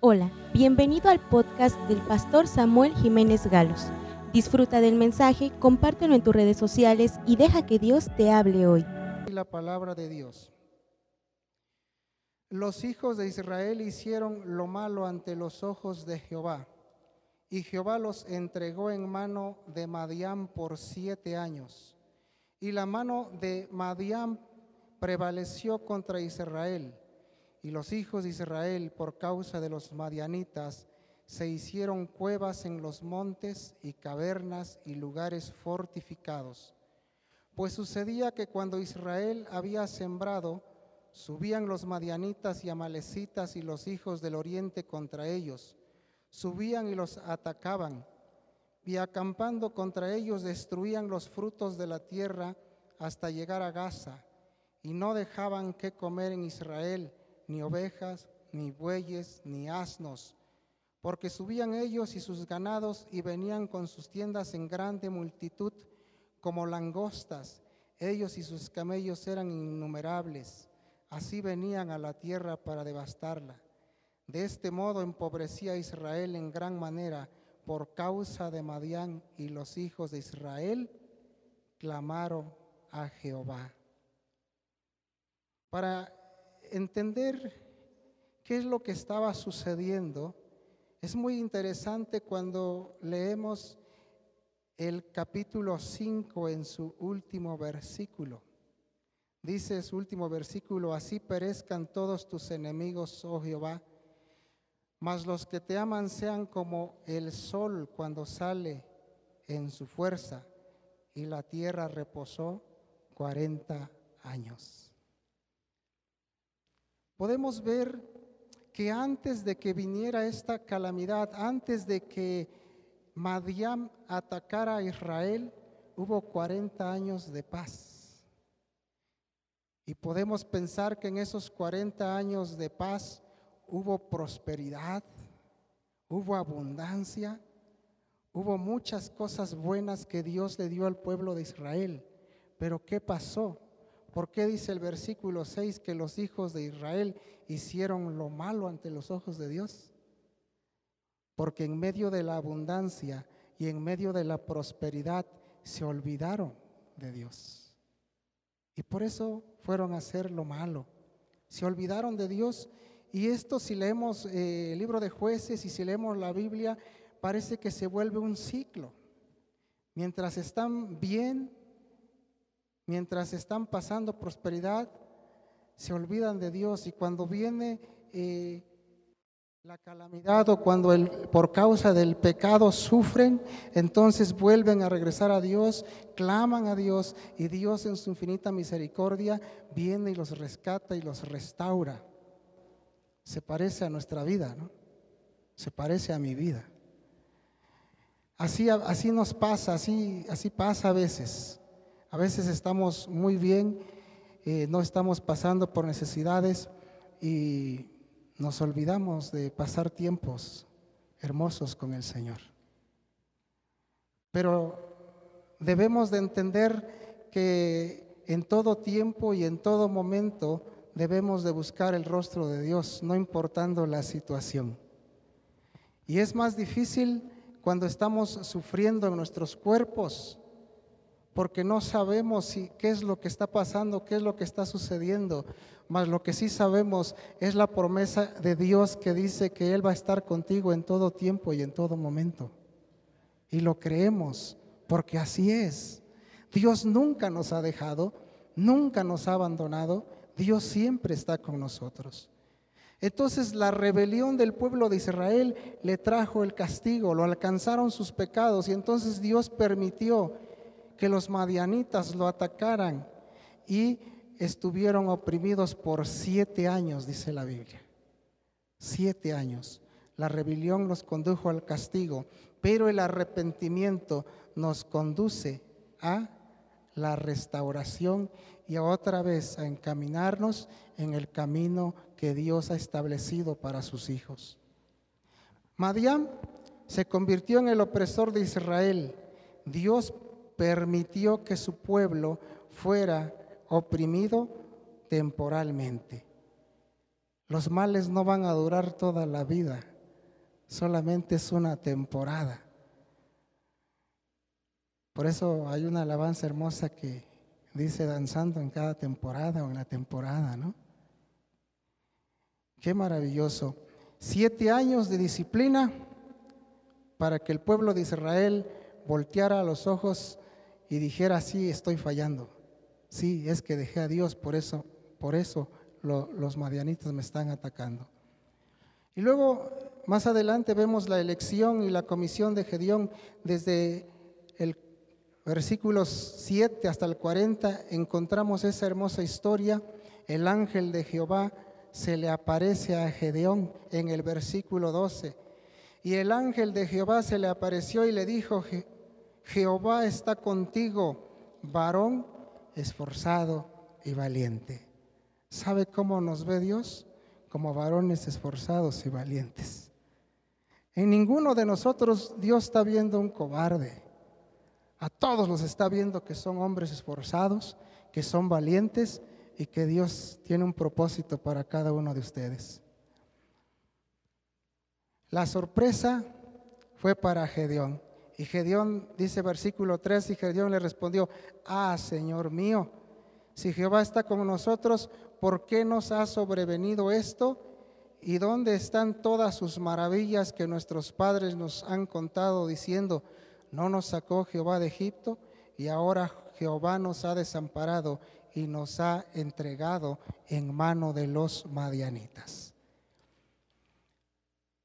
Hola, bienvenido al podcast del pastor Samuel Jiménez Galos. Disfruta del mensaje, compártelo en tus redes sociales y deja que Dios te hable hoy. La palabra de Dios. Los hijos de Israel hicieron lo malo ante los ojos de Jehová, y Jehová los entregó en mano de Madián por siete años. Y la mano de Madián prevaleció contra Israel. Y los hijos de Israel, por causa de los madianitas, se hicieron cuevas en los montes y cavernas y lugares fortificados. Pues sucedía que cuando Israel había sembrado, subían los madianitas y amalecitas y los hijos del oriente contra ellos. Subían y los atacaban, y acampando contra ellos destruían los frutos de la tierra hasta llegar a Gaza y no dejaban que comer en Israel ni ovejas, ni bueyes, ni asnos, porque subían ellos y sus ganados y venían con sus tiendas en grande multitud como langostas, ellos y sus camellos eran innumerables, así venían a la tierra para devastarla. De este modo empobrecía Israel en gran manera por causa de Madián y los hijos de Israel clamaron a Jehová. Para entender qué es lo que estaba sucediendo, es muy interesante cuando leemos el capítulo 5 en su último versículo. Dice su último versículo, así perezcan todos tus enemigos, oh Jehová, mas los que te aman sean como el sol cuando sale en su fuerza, y la tierra reposó cuarenta años podemos ver que antes de que viniera esta calamidad, antes de que Madiam atacara a Israel, hubo 40 años de paz. Y podemos pensar que en esos 40 años de paz hubo prosperidad, hubo abundancia, hubo muchas cosas buenas que Dios le dio al pueblo de Israel. Pero ¿qué pasó? ¿Por qué dice el versículo 6 que los hijos de Israel hicieron lo malo ante los ojos de Dios? Porque en medio de la abundancia y en medio de la prosperidad se olvidaron de Dios. Y por eso fueron a hacer lo malo. Se olvidaron de Dios. Y esto si leemos eh, el libro de jueces y si leemos la Biblia, parece que se vuelve un ciclo. Mientras están bien, mientras están pasando prosperidad, se olvidan de Dios y cuando viene eh, la calamidad o cuando por causa del pecado sufren, entonces vuelven a regresar a Dios, claman a Dios y Dios en su infinita misericordia viene y los rescata y los restaura. Se parece a nuestra vida, ¿no? Se parece a mi vida. Así, así nos pasa, así, así pasa a veces. A veces estamos muy bien, eh, no estamos pasando por necesidades y nos olvidamos de pasar tiempos hermosos con el Señor. Pero debemos de entender que en todo tiempo y en todo momento debemos de buscar el rostro de Dios, no importando la situación. Y es más difícil cuando estamos sufriendo en nuestros cuerpos, porque no sabemos si, qué es lo que está pasando, qué es lo que está sucediendo, mas lo que sí sabemos es la promesa de Dios que dice que Él va a estar contigo en todo tiempo y en todo momento. Y lo creemos, porque así es. Dios nunca nos ha dejado, nunca nos ha abandonado, Dios siempre está con nosotros. Entonces la rebelión del pueblo de Israel le trajo el castigo, lo alcanzaron sus pecados y entonces Dios permitió que los madianitas lo atacaran y estuvieron oprimidos por siete años, dice la Biblia. Siete años. La rebelión los condujo al castigo, pero el arrepentimiento nos conduce a la restauración y a otra vez a encaminarnos en el camino que Dios ha establecido para sus hijos. Madián se convirtió en el opresor de Israel. Dios permitió que su pueblo fuera oprimido temporalmente. Los males no van a durar toda la vida, solamente es una temporada. Por eso hay una alabanza hermosa que dice danzando en cada temporada o en la temporada, ¿no? Qué maravilloso. Siete años de disciplina para que el pueblo de Israel volteara los ojos y dijera, sí, estoy fallando. Sí, es que dejé a Dios, por eso, por eso los madianitas me están atacando. Y luego, más adelante, vemos la elección y la comisión de Gedeón desde el versículo 7 hasta el 40, encontramos esa hermosa historia. El ángel de Jehová se le aparece a Gedeón en el versículo 12. Y el ángel de Jehová se le apareció y le dijo, Jehová está contigo, varón esforzado y valiente. ¿Sabe cómo nos ve Dios? Como varones esforzados y valientes. En ninguno de nosotros Dios está viendo un cobarde. A todos los está viendo que son hombres esforzados, que son valientes y que Dios tiene un propósito para cada uno de ustedes. La sorpresa fue para Gedeón. Y Gedeón dice versículo 3, y Gedeón le respondió, ah, Señor mío, si Jehová está con nosotros, ¿por qué nos ha sobrevenido esto? ¿Y dónde están todas sus maravillas que nuestros padres nos han contado diciendo, no nos sacó Jehová de Egipto y ahora Jehová nos ha desamparado y nos ha entregado en mano de los madianitas?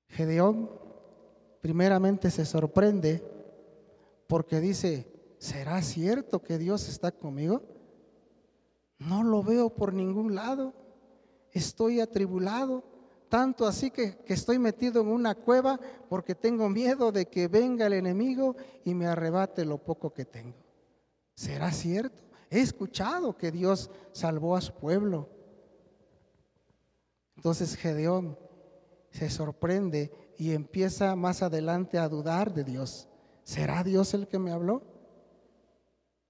Gedeón primeramente se sorprende porque dice, ¿será cierto que Dios está conmigo? No lo veo por ningún lado. Estoy atribulado, tanto así que, estoy metido en una cueva porque tengo miedo de que venga el enemigo y me arrebate lo poco que tengo. ¿Será cierto? He escuchado que Dios salvó a su pueblo. Entonces Gedeón se sorprende y empieza más adelante a dudar de Dios. ¿Será Dios el que me habló?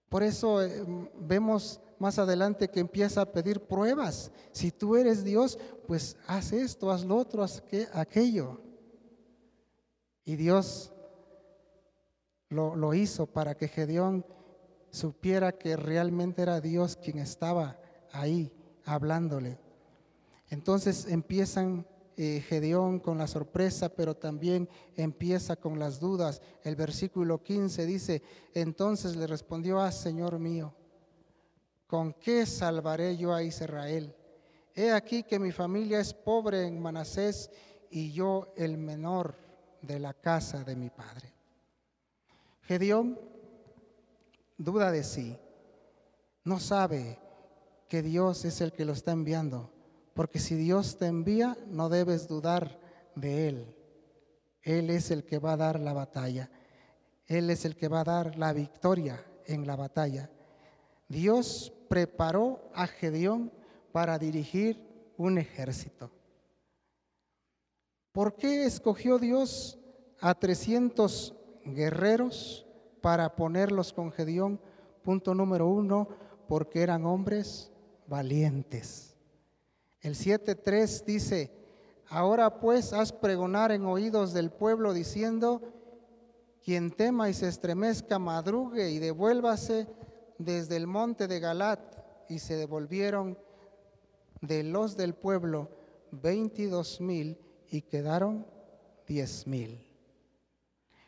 Por eso eh, vemos más adelante que empieza a pedir pruebas. Si tú eres Dios, pues haz esto, haz lo otro, haz aquello. Y Dios lo, lo hizo para que Gedeón supiera que realmente era Dios quien estaba ahí hablándole. Entonces empiezan eh, Gedeón con la sorpresa, pero también empieza con las dudas. El versículo 15 dice, entonces le respondió, ah, Señor mío, ¿con qué salvaré yo a Israel? He aquí que mi familia es pobre en Manasés y yo el menor de la casa de mi padre. Gedeón duda de sí, no sabe que Dios es el que lo está enviando, porque si Dios te envía, no debes dudar de Él. Él es el que va a dar la batalla. Él es el que va a dar la victoria en la batalla. Dios preparó a Gedeón para dirigir un ejército. ¿Por qué escogió Dios a 300 guerreros para ponerlos con Gedeón? Punto número uno, porque eran hombres valientes. El 7.3 dice, ahora pues haz pregonar en oídos del pueblo diciendo, quien tema y se estremezca, madrugue y devuélvase desde el monte de Galat y se devolvieron de los del pueblo veintidós mil y quedaron diez mil.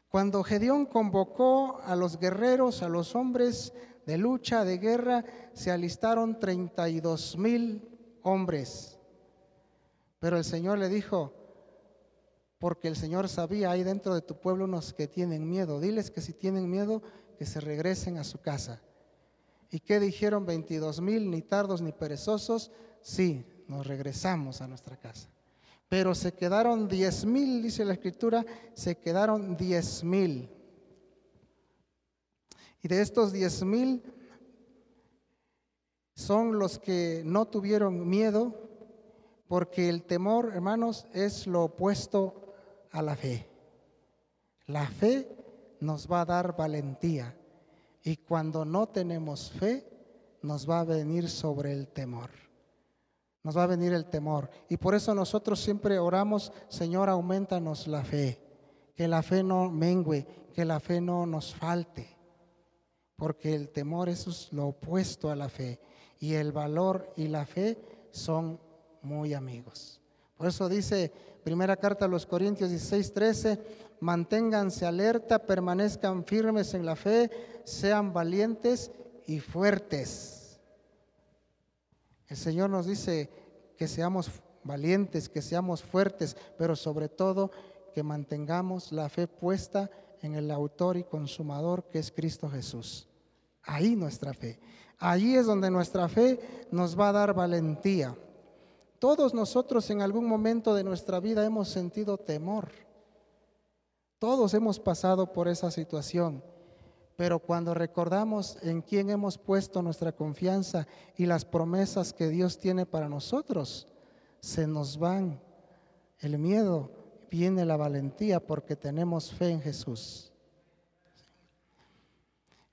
Cuando Gedeón convocó a los guerreros, a los hombres de lucha, de guerra, se alistaron treinta y dos mil hombres. Pero el Señor le dijo, porque el Señor sabía, hay dentro de tu pueblo unos que tienen miedo, diles que si tienen miedo, que se regresen a su casa. ¿Y qué dijeron 22 mil, ni tardos ni perezosos? Sí, nos regresamos a nuestra casa. Pero se quedaron 10 mil, dice la escritura, se quedaron 10 mil. Y de estos 10 mil son los que no tuvieron miedo, porque el temor, hermanos, es lo opuesto a la fe. La fe nos va a dar valentía. Y cuando no tenemos fe, nos va a venir sobre el temor. nos va a venir el temor. Y por eso nosotros siempre oramos, Señor, aumentanos la fe, que la fe no mengue, que la fe no nos falte, porque el temor es lo opuesto a la fe, y el valor y la fe son muy amigos. Por eso dice primera carta a los Corintios 16, 13, manténganse alerta, permanezcan firmes en la fe, sean valientes y fuertes. El Señor nos dice que seamos valientes, que seamos fuertes, pero sobre todo que mantengamos la fe puesta en el autor y consumador que es Cristo Jesús. Ahí nuestra fe. Allí es donde nuestra fe nos va a dar valentía. Todos nosotros en algún momento de nuestra vida hemos sentido temor. Todos hemos pasado por esa situación. Pero cuando recordamos en quién hemos puesto nuestra confianza y las promesas que Dios tiene para nosotros, se nos van el miedo, viene la valentía porque tenemos fe en Jesús.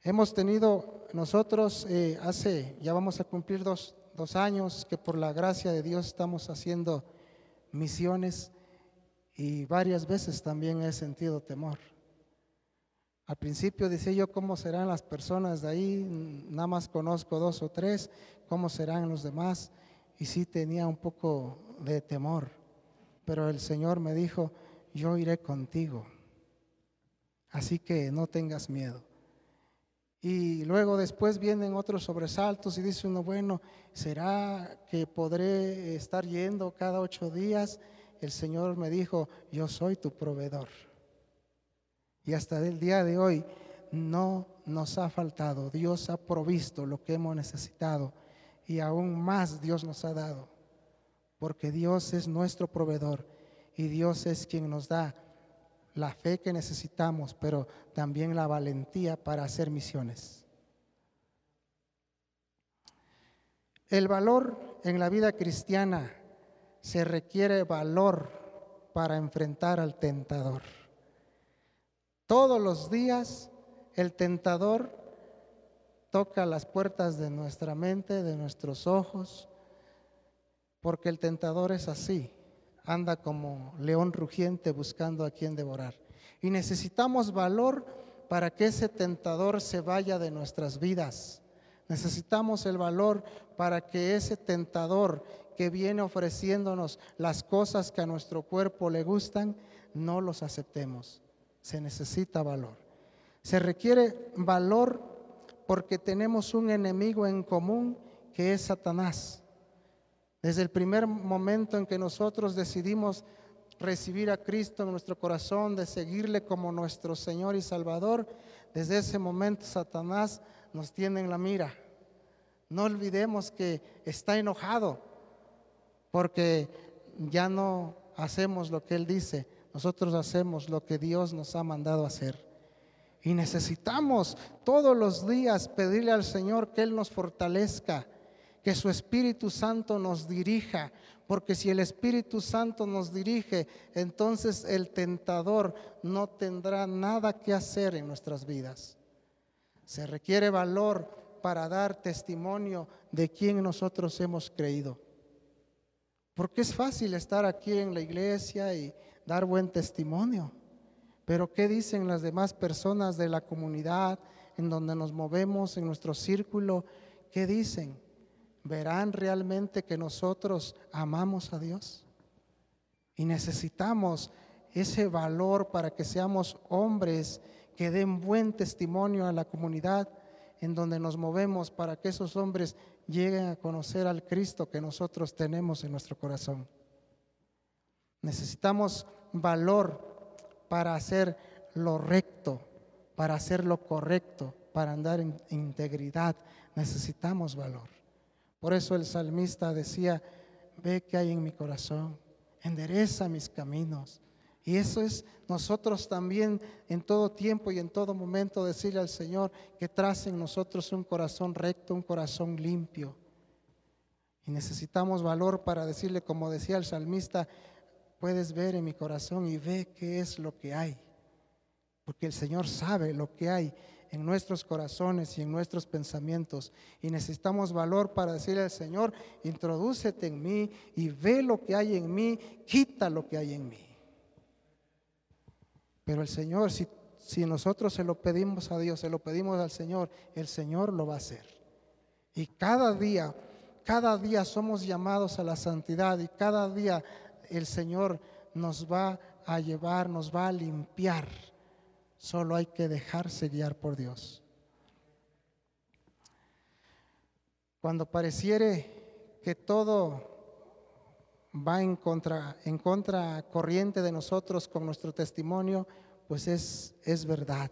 Hemos tenido nosotros eh, hace, ya vamos a cumplir dos, dos años que por la gracia de Dios estamos haciendo misiones y varias veces también he sentido temor. Al principio decía yo cómo serán las personas de ahí, nada más conozco dos o tres, cómo serán los demás y sí tenía un poco de temor, pero el Señor me dijo, yo iré contigo, así que no tengas miedo. Y luego después vienen otros sobresaltos y dice uno, bueno, ¿será que podré estar yendo cada ocho días? El Señor me dijo, yo soy tu proveedor. Y hasta el día de hoy no nos ha faltado. Dios ha provisto lo que hemos necesitado y aún más Dios nos ha dado. Porque Dios es nuestro proveedor y Dios es quien nos da la fe que necesitamos, pero también la valentía para hacer misiones. El valor en la vida cristiana se requiere valor para enfrentar al tentador. Todos los días el tentador toca las puertas de nuestra mente, de nuestros ojos, porque el tentador es así anda como león rugiente buscando a quien devorar. Y necesitamos valor para que ese tentador se vaya de nuestras vidas. Necesitamos el valor para que ese tentador que viene ofreciéndonos las cosas que a nuestro cuerpo le gustan, no los aceptemos. Se necesita valor. Se requiere valor porque tenemos un enemigo en común que es Satanás. Desde el primer momento en que nosotros decidimos recibir a Cristo en nuestro corazón, de seguirle como nuestro Señor y Salvador, desde ese momento Satanás nos tiene en la mira. No olvidemos que está enojado porque ya no hacemos lo que Él dice, nosotros hacemos lo que Dios nos ha mandado hacer. Y necesitamos todos los días pedirle al Señor que Él nos fortalezca que su Espíritu Santo nos dirija, porque si el Espíritu Santo nos dirige, entonces el tentador no tendrá nada que hacer en nuestras vidas. Se requiere valor para dar testimonio de quién nosotros hemos creído. Porque es fácil estar aquí en la iglesia y dar buen testimonio. Pero ¿qué dicen las demás personas de la comunidad en donde nos movemos, en nuestro círculo? ¿Qué dicen? Verán realmente que nosotros amamos a Dios. Y necesitamos ese valor para que seamos hombres que den buen testimonio a la comunidad en donde nos movemos para que esos hombres lleguen a conocer al Cristo que nosotros tenemos en nuestro corazón. Necesitamos valor para hacer lo recto, para hacer lo correcto, para andar en integridad. Necesitamos valor. Por eso el salmista decía, ve que hay en mi corazón, endereza mis caminos. Y eso es nosotros también en todo tiempo y en todo momento decirle al Señor que trace en nosotros un corazón recto, un corazón limpio. Y necesitamos valor para decirle, como decía el salmista, puedes ver en mi corazón y ve qué es lo que hay. Porque el Señor sabe lo que hay en nuestros corazones y en nuestros pensamientos. Y necesitamos valor para decirle al Señor, introdúcete en mí y ve lo que hay en mí, quita lo que hay en mí. Pero el Señor, si, si nosotros se lo pedimos a Dios, se lo pedimos al Señor, el Señor lo va a hacer. Y cada día, cada día somos llamados a la santidad y cada día el Señor nos va a llevar, nos va a limpiar. Solo hay que dejarse guiar por Dios. Cuando pareciere que todo va en contra, en contra corriente de nosotros con nuestro testimonio, pues es, es verdad.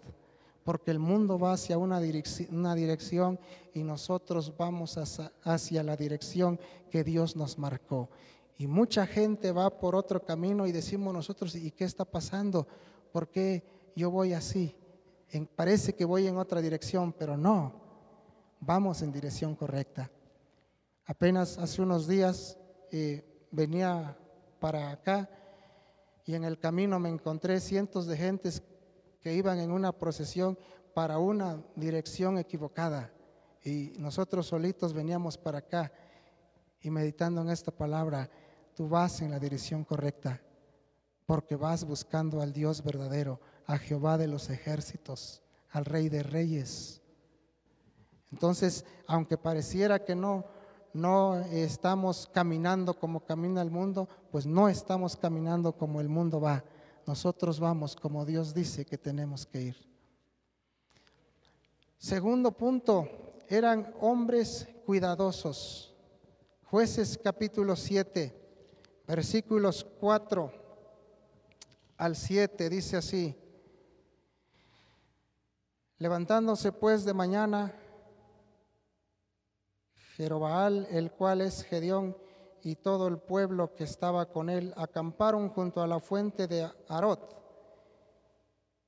Porque el mundo va hacia una dirección, una dirección y nosotros vamos hacia, hacia la dirección que Dios nos marcó. Y mucha gente va por otro camino y decimos nosotros, ¿y qué está pasando? ¿Por qué yo voy así? parece que voy en otra dirección, pero no, vamos en dirección correcta. Apenas hace unos días eh, venía para acá y en el camino me encontré cientos de gentes que iban en una procesión para una dirección equivocada y nosotros solitos veníamos para acá y meditando en esta palabra, tú vas en la dirección correcta, porque vas buscando al Dios verdadero, a Jehová de los ejércitos, al Rey de Reyes. Entonces, aunque pareciera que no, no estamos caminando como camina el mundo, pues no estamos caminando como el mundo va. Nosotros vamos como Dios dice que tenemos que ir. Segundo punto, eran hombres cuidadosos. Jueces capítulo 7 versículos 4 al 7, dice así, levantándose pues de mañana, Jerobaal, el cual es Gedeón, y todo el pueblo que estaba con él, acamparon junto a la fuente de Arot,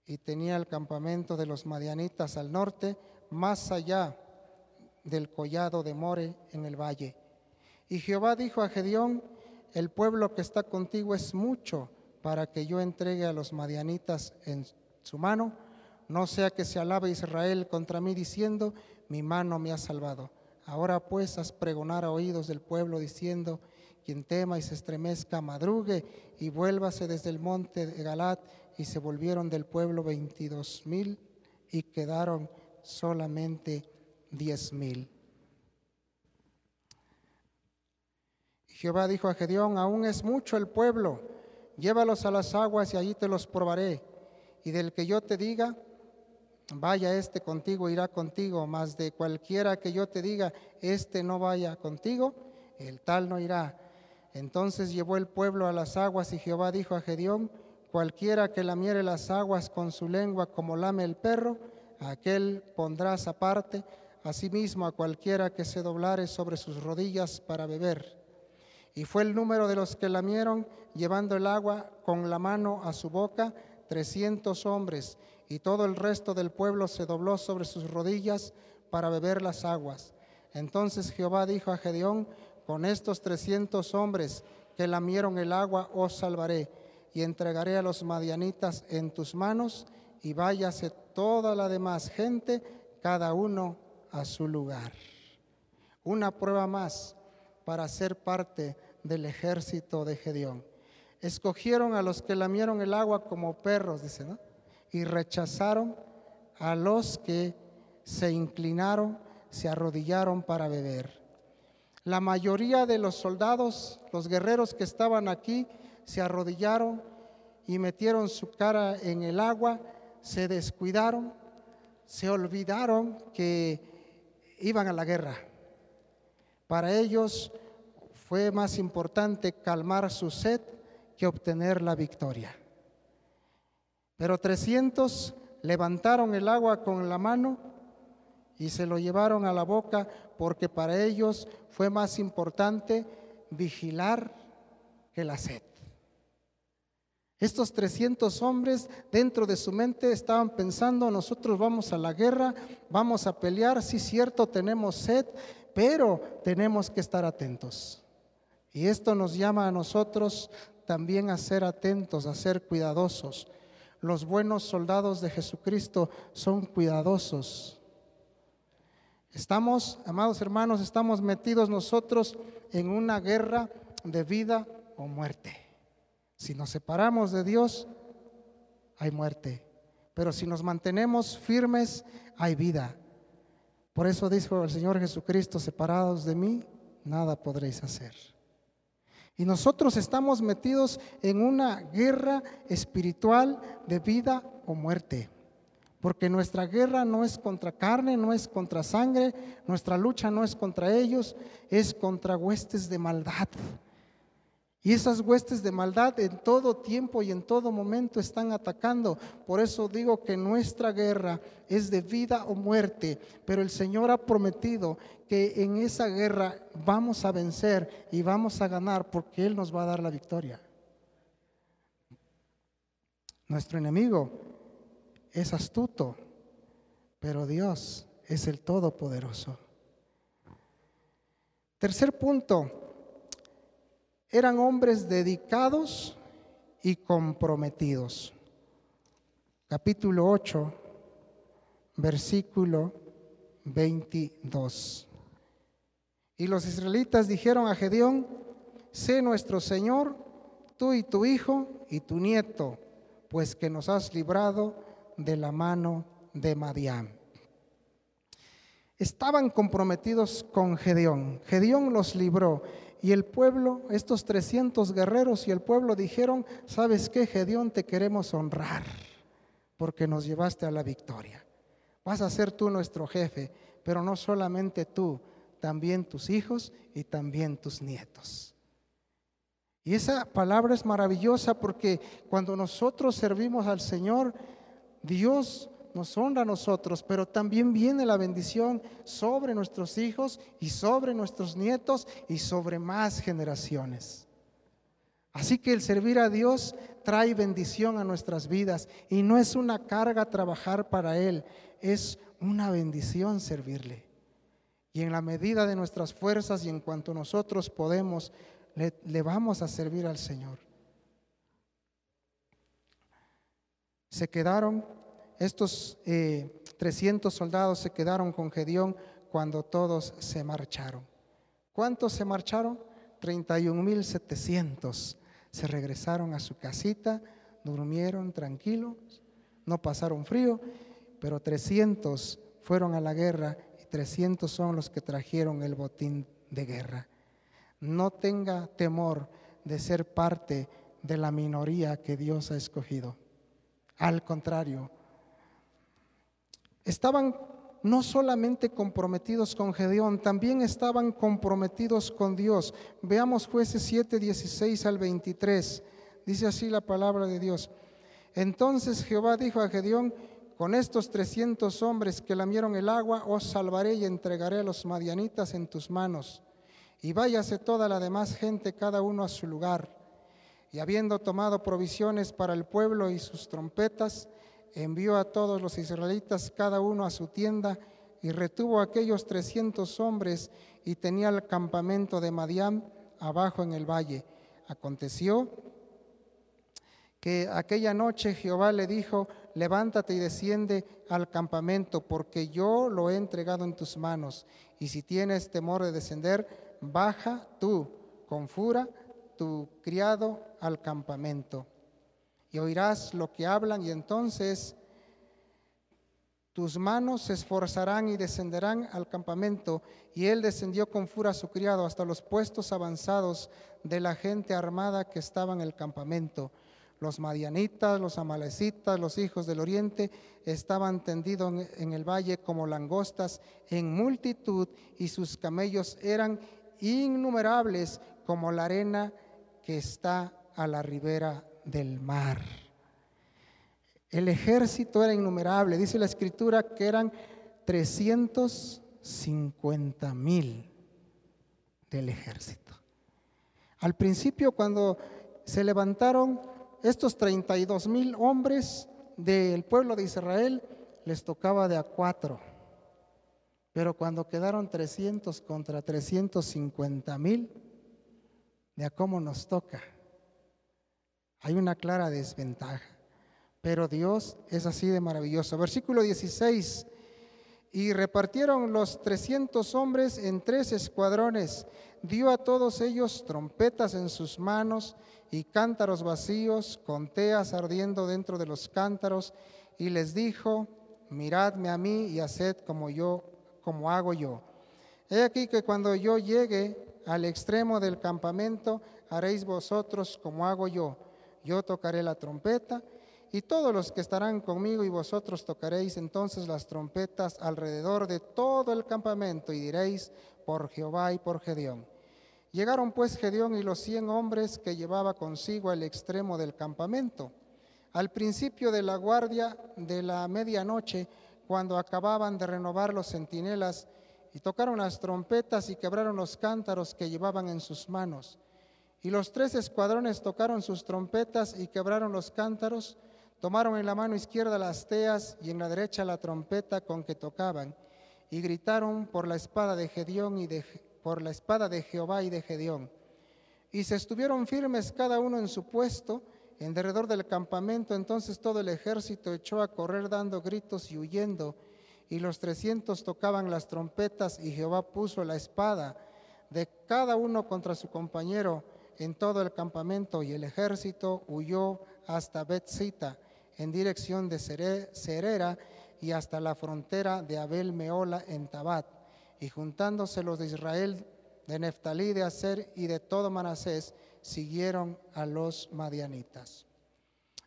y tenía el campamento de los madianitas al norte, más allá del collado de More en el valle. Y Jehová dijo a Gedeón, el pueblo que está contigo es mucho para que yo entregue a los madianitas en su mano, no sea que se alabe Israel contra mí diciendo, mi mano me ha salvado. Ahora pues haz pregonar a oídos del pueblo diciendo, quien tema y se estremezca, madrugue y vuélvase desde el monte de Galat. Y se volvieron del pueblo veintidós mil y quedaron solamente diez mil. Jehová dijo a Gedeón, aún es mucho el pueblo, llévalos a las aguas y allí te los probaré. Y del que yo te diga, vaya este contigo, irá contigo, mas de cualquiera que yo te diga, este no vaya contigo, el tal no irá. Entonces llevó el pueblo a las aguas y Jehová dijo a Gedeón, cualquiera que lamiere las aguas con su lengua como lame el perro, aquel pondrás aparte, asimismo a cualquiera que se doblare sobre sus rodillas para beber. Y fue el número de los que lamieron, llevando el agua con la mano a su boca, trescientos hombres, y todo el resto del pueblo se dobló sobre sus rodillas para beber las aguas. Entonces Jehová dijo a Gedeón, con estos trescientos hombres que lamieron el agua os salvaré, y entregaré a los madianitas en tus manos, y váyase toda la demás gente, cada uno a su lugar. Una prueba más para ser parte del ejército de Gedeón. Escogieron a los que lamieron el agua como perros, dice, ¿no? Y rechazaron a los que se inclinaron, se arrodillaron para beber. La mayoría de los soldados, los guerreros que estaban aquí, se arrodillaron y metieron su cara en el agua, se descuidaron, se olvidaron que iban a la guerra. Para ellos fue más importante calmar su sed que obtener la victoria. Pero 300 levantaron el agua con la mano y se lo llevaron a la boca porque para ellos fue más importante vigilar que la sed. Estos 300 hombres dentro de su mente estaban pensando, nosotros vamos a la guerra, vamos a pelear, sí cierto, tenemos sed, pero tenemos que estar atentos. Y esto nos llama a nosotros también a ser atentos, a ser cuidadosos, Los buenos soldados de Jesucristo son cuidadosos. Estamos, amados hermanos, estamos metidos nosotros en una guerra de vida o muerte. Si nos separamos de Dios, hay muerte. Pero si nos mantenemos firmes, hay vida. Por eso dijo el Señor Jesucristo, separados de mí, nada podréis hacer. Y nosotros estamos metidos en una guerra espiritual de vida o muerte. Porque nuestra guerra no es contra carne, no es contra sangre, nuestra lucha no es contra ellos, es contra huestes de maldad y esas huestes de maldad en todo tiempo y en todo momento están atacando. Por eso digo que nuestra guerra es de vida o muerte, pero el Señor ha prometido que en esa guerra vamos a vencer y vamos a ganar porque Él nos va a dar la victoria. Nuestro enemigo es astuto, pero Dios es el Todopoderoso. Tercer punto, eran hombres dedicados y comprometidos. Capítulo 8, versículo 22. Y los israelitas dijeron a Gedeón, sé nuestro Señor, tú y tu hijo y tu nieto, pues que nos has librado de la mano de Madián. Estaban comprometidos con Gedeón. Gedeón los libró y el pueblo, estos 300 guerreros y el pueblo dijeron, ¿sabes qué, Gedeón? Te queremos honrar porque nos llevaste a la victoria. Vas a ser tú nuestro jefe, pero no solamente tú, también tus hijos y también tus nietos. Y esa palabra es maravillosa porque cuando nosotros servimos al Señor, Dios nos honra a nosotros, pero también viene la bendición sobre nuestros hijos y sobre nuestros nietos y sobre más generaciones. Así que el servir a Dios trae bendición a nuestras vidas y no es una carga trabajar para Él, es una bendición servirle. Y en la medida de nuestras fuerzas y en cuanto nosotros podemos, le, le vamos a servir al Señor. Se quedaron estos 300 eh, soldados se quedaron con Gedeón cuando todos se marcharon. ¿Cuántos se marcharon? 31.700. Se regresaron a su casita, durmieron tranquilos, no pasaron frío, pero 300 fueron a la guerra y 300 son los que trajeron el botín de guerra. No tenga temor de ser parte de la minoría que Dios ha escogido. Al contrario, estaban no solamente comprometidos con Gedeón, también estaban comprometidos con Dios. Veamos jueces 7, 16 al 23. Dice así la palabra de Dios. Entonces Jehová dijo a Gedeón, con estos trescientos hombres que lamieron el agua, os salvaré y entregaré a los madianitas en tus manos. Y váyase toda la demás gente, cada uno a su lugar. Y habiendo tomado provisiones para el pueblo y sus trompetas, envió a todos los israelitas cada uno a su tienda y retuvo a aquellos trescientos hombres y tenía el campamento de Madián abajo en el valle. Aconteció que aquella noche Jehová le dijo, levántate y desciende al campamento, porque yo lo he entregado en tus manos. Y si tienes temor de descender, baja tú con fura tu criado al campamento y oirás lo que hablan y entonces tus manos se esforzarán y descenderán al campamento. Y él descendió con fura a su criado hasta los puestos avanzados de la gente armada que estaba en el campamento. Los madianitas, los amalecitas, los hijos del oriente estaban tendidos en el valle como langostas en multitud y sus camellos eran innumerables como la arena que está a la ribera del mar. El ejército era innumerable. Dice la escritura que eran 350 mil del ejército. Al principio, cuando se levantaron estos 32 mil hombres del pueblo de Israel, les tocaba de a cuatro. Pero cuando quedaron 300 contra 350 mil, de a cómo nos toca hay una clara desventaja, Pero Dios es así de maravilloso. Versículo 16. Y repartieron los 300 hombres en tres escuadrones. Dio a todos ellos trompetas en sus manos y cántaros vacíos, con teas ardiendo dentro de los cántaros, y les dijo, miradme a mí y haced como yo, como hago yo. He aquí que cuando yo llegue al extremo del campamento, haréis vosotros como hago yo. Yo tocaré la trompeta y todos los que estarán conmigo y vosotros tocaréis entonces las trompetas alrededor de todo el campamento y diréis por Jehová y por Gedeón. Llegaron pues Gedeón y los cien hombres que llevaba consigo al extremo del campamento. Al principio de la guardia de la medianoche, cuando acababan de renovar los centinelas, y tocaron las trompetas y quebraron los cántaros que llevaban en sus manos. Y los tres escuadrones tocaron sus trompetas y quebraron los cántaros, tomaron en la mano izquierda las teas y en la derecha la trompeta con que tocaban, y gritaron por la espada de Gedeón y de por la espada de Jehová y de Gedeón. Y se estuvieron firmes cada uno en su puesto, en derredor del campamento. Entonces todo el ejército echó a correr dando gritos y huyendo. Y los trescientos tocaban las trompetas y Jehová puso la espada de cada uno contra su compañero en todo el campamento. Y el ejército huyó hasta Betzita en dirección de Cerera y hasta la frontera de Abel Meola en Tabat y juntándose los de Israel, de Neftalí, de Aser y de todo Manasés, siguieron a los madianitas.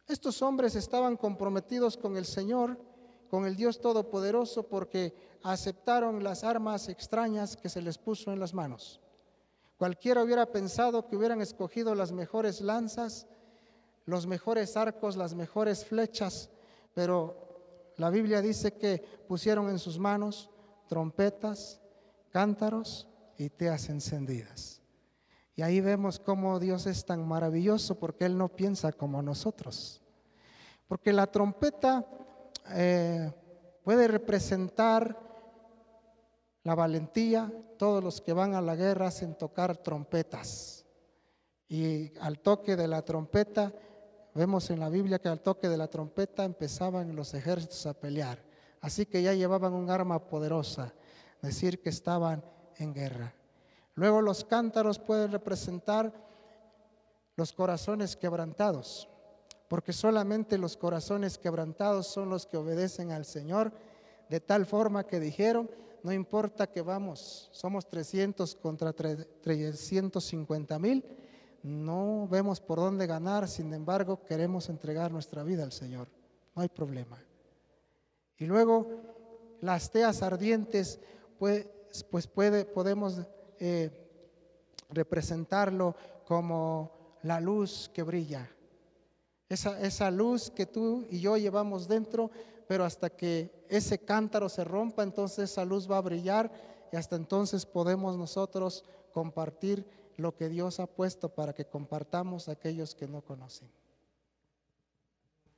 Estos hombres estaban comprometidos con el Señor, con el Dios Todopoderoso, porque aceptaron las armas extrañas que se les puso en las manos. Cualquiera hubiera pensado que hubieran escogido las mejores lanzas, los mejores arcos, las mejores flechas, pero la Biblia dice que pusieron en sus manos trompetas, cántaros y teas encendidas. Y ahí vemos cómo Dios es tan maravilloso porque Él no piensa como nosotros. Porque la trompeta eh, puede representar la valentía. Todos los que van a la guerra hacen tocar trompetas. Y al toque de la trompeta, vemos en la Biblia que al toque de la trompeta empezaban los ejércitos a pelear. Así que ya llevaban un arma poderosa decir que estaban en guerra. Luego los cántaros pueden representar los corazones quebrantados, porque solamente los corazones quebrantados son los que obedecen al Señor, de tal forma que dijeron, no importa que vamos, somos 300 contra 350 mil, no vemos por dónde ganar, sin embargo queremos entregar nuestra vida al Señor, no hay problema. Y luego las teas ardientes pues, pues puede, podemos eh, representarlo como la luz que brilla. Esa, esa luz que tú y yo llevamos dentro, pero hasta que ese cántaro se rompa, entonces esa luz va a brillar y hasta entonces podemos nosotros compartir lo que Dios ha puesto para que compartamos a aquellos que no conocen.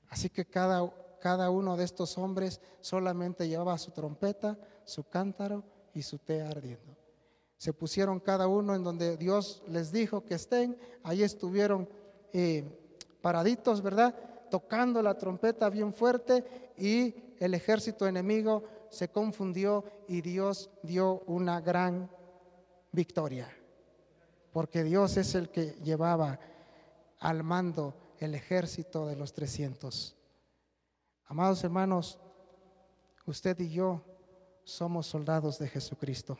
Así que cada, cada uno de estos hombres solamente llevaba su trompeta, su cántaro y su té ardiendo. Se pusieron cada uno en donde Dios les dijo que estén, ahí estuvieron eh, paraditos, ¿verdad? Tocando la trompeta bien fuerte y el ejército enemigo se confundió y Dios dio una gran victoria, porque Dios es el que llevaba al mando el ejército de los 300. Amados hermanos, usted y yo somos soldados de Jesucristo.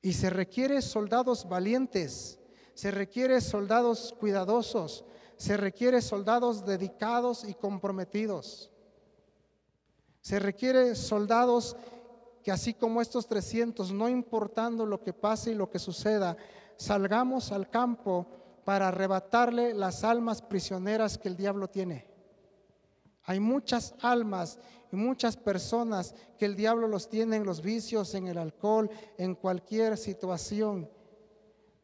Y se requiere soldados valientes, se requiere soldados cuidadosos, se requiere soldados dedicados y comprometidos. Se requiere soldados que así como estos 300, no importando lo que pase y lo que suceda, salgamos al campo para arrebatarle las almas prisioneras que el diablo tiene. Hay muchas almas y muchas personas que el diablo los tiene en los vicios, en el alcohol, en cualquier situación.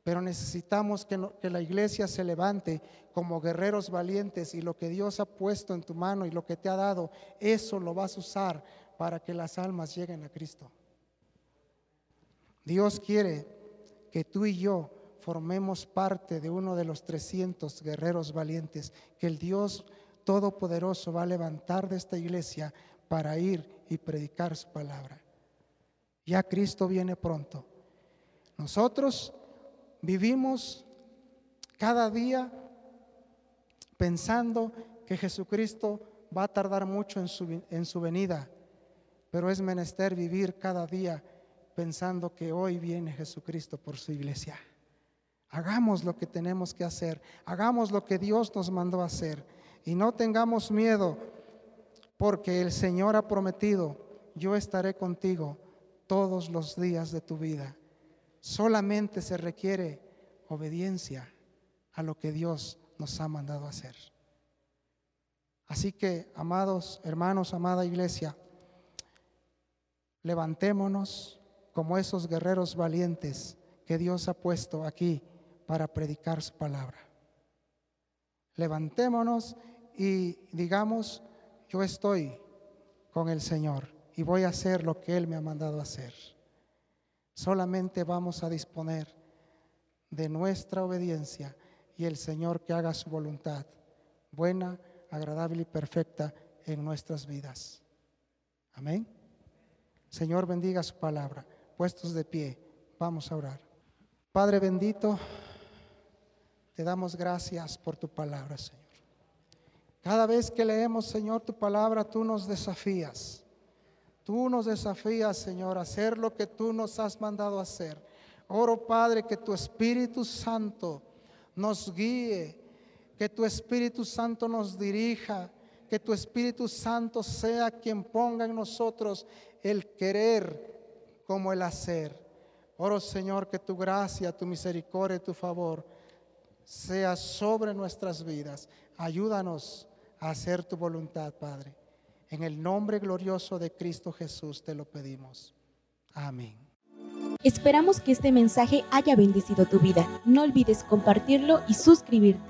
Pero necesitamos que, la iglesia se levante como guerreros valientes y lo que Dios ha puesto en tu mano y lo que te ha dado, eso lo vas a usar para que las almas lleguen a Cristo. Dios quiere que tú y yo formemos parte de uno de los 300 guerreros valientes que el Dios Todopoderoso va a levantar de esta iglesia para ir y predicar su palabra. Ya Cristo viene pronto. Nosotros vivimos cada día pensando que Jesucristo va a tardar mucho en su, en su venida, pero es menester vivir cada día pensando que hoy viene Jesucristo por su iglesia. Hagamos lo que tenemos que hacer, hagamos lo que Dios nos mandó a hacer y no tengamos miedo, porque el Señor ha prometido, yo estaré contigo todos los días de tu vida. Solamente se requiere obediencia a lo que Dios nos ha mandado hacer. Así que, amados hermanos, amada iglesia, levantémonos como esos guerreros valientes que Dios ha puesto aquí para predicar su palabra. Levantémonos y digamos, yo estoy con el Señor y voy a hacer lo que Él me ha mandado hacer. Solamente vamos a disponer de nuestra obediencia y el Señor que haga su voluntad, buena, agradable y perfecta en nuestras vidas. Amén. Señor bendiga su palabra. Puestos de pie, vamos a orar. Padre bendito, te damos gracias por tu palabra, Señor. Cada vez que leemos, Señor, tu palabra, tú nos desafías. Tú nos desafías, Señor, a hacer lo que tú nos has mandado hacer. Oro, Padre, que tu Espíritu Santo nos guíe, que tu Espíritu Santo nos dirija, que tu Espíritu Santo sea quien ponga en nosotros el querer como el hacer. Oro, Señor, que tu gracia, tu misericordia y tu favor sea sobre nuestras vidas. Ayúdanos a hacer tu voluntad, Padre. En el nombre glorioso de Cristo Jesús te lo pedimos. Amén. Esperamos que este mensaje haya bendecido tu vida. No olvides compartirlo y suscribirte.